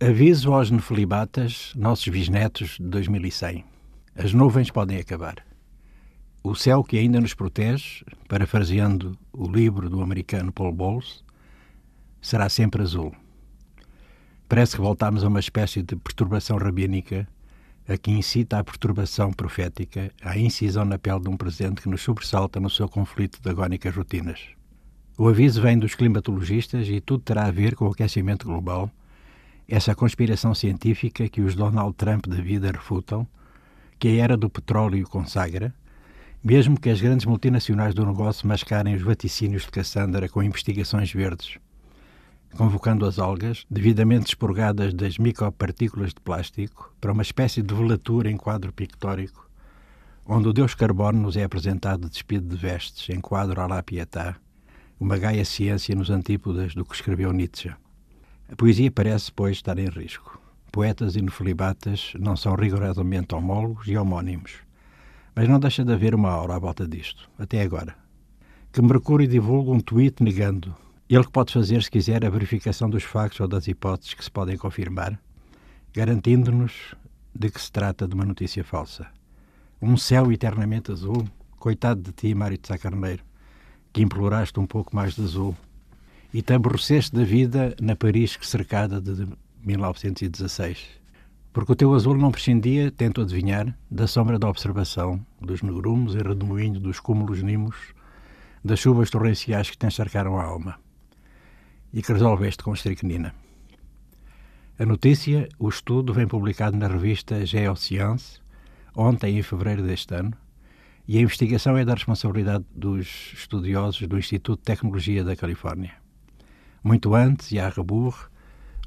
Aviso aos nefelibatas, nossos bisnetos de 2100. As nuvens podem acabar. O céu que ainda nos protege, parafraseando o livro do americano Paul Bowles, será sempre azul. Parece que voltamos a uma espécie de perturbação rabínica a que incita a perturbação profética, à incisão na pele de um presente que nos sobressalta no seu conflito de agónicas rotinas. O aviso vem dos climatologistas e tudo terá a ver com o aquecimento global, essa conspiração científica que os Donald Trump da vida refutam, que a era do petróleo consagra, mesmo que as grandes multinacionais do negócio mascarem os vaticínios de Cassandra com investigações verdes, convocando as algas, devidamente expurgadas das micropartículas de plástico, para uma espécie de velatura em quadro pictórico, onde o deus carbono nos é apresentado despido de vestes, em quadro à la Pietà, uma gaia ciência nos antípodas do que escreveu Nietzsche. A poesia parece, pois, estar em risco. Poetas e nefilibatas não são rigorosamente homólogos e homónimos. Mas não deixa de haver uma aura à volta disto, até agora. Que Mercúrio divulga um tweet negando. Ele que pode fazer, se quiser, a verificação dos factos ou das hipóteses que se podem confirmar, garantindo-nos de que se trata de uma notícia falsa. Um céu eternamente azul, coitado de ti, Mário de Sá Carneiro, que imploraste um pouco mais de azul e te aborreceste da vida na Paris cercada de 1916. Porque o teu azul não prescindia, tento adivinhar, da sombra da observação, dos negrumos e redemoinho dos cúmulos nimos, das chuvas torrenciais que te encharcaram a alma. E que resolveste com estricnina. A notícia, o estudo, vem publicado na revista Geoscience, ontem, em fevereiro deste ano, e a investigação é da responsabilidade dos estudiosos do Instituto de Tecnologia da Califórnia. Muito antes, e à rebourre,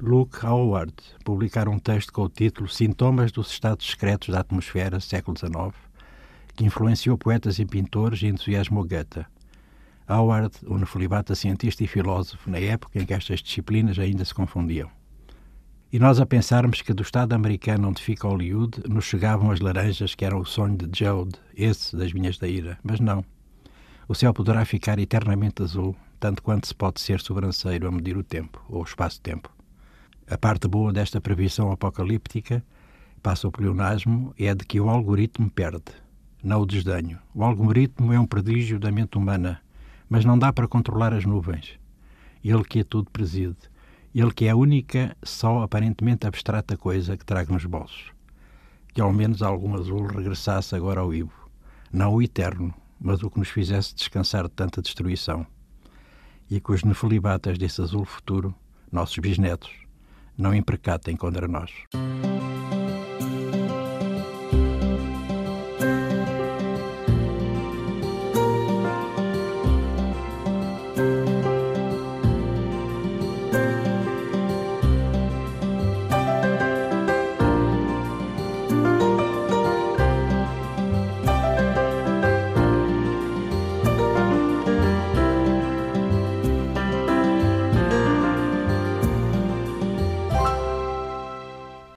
Luke Howard publicaram um texto com o título Sintomas dos Estados Secretos da Atmosfera, século XIX, que influenciou poetas e pintores e entusiasmou Goethe. Howard, um nefelibata cientista e filósofo na época em que estas disciplinas ainda se confundiam. E nós a pensarmos que do Estado americano onde fica Hollywood nos chegavam as laranjas que eram o sonho de Jode, esse das Vinhas da Ira. Mas não. O céu poderá ficar eternamente azul, tanto quanto se pode ser sobranceiro a medir o tempo, ou o espaço-tempo. A parte boa desta previsão apocalíptica, passa o pleonasmo, é de que o algoritmo perde, não o desdenho. O algoritmo é um prodígio da mente humana, mas não dá para controlar as nuvens. Ele que é tudo preside. Ele que é a única, só aparentemente abstrata coisa que traga nos bolsos. Que ao menos algum azul regressasse agora ao Ivo. Não o eterno, mas o que nos fizesse descansar de tanta destruição. E que os nefelibatas desse azul futuro, nossos bisnetos, não imprecatem contra nós.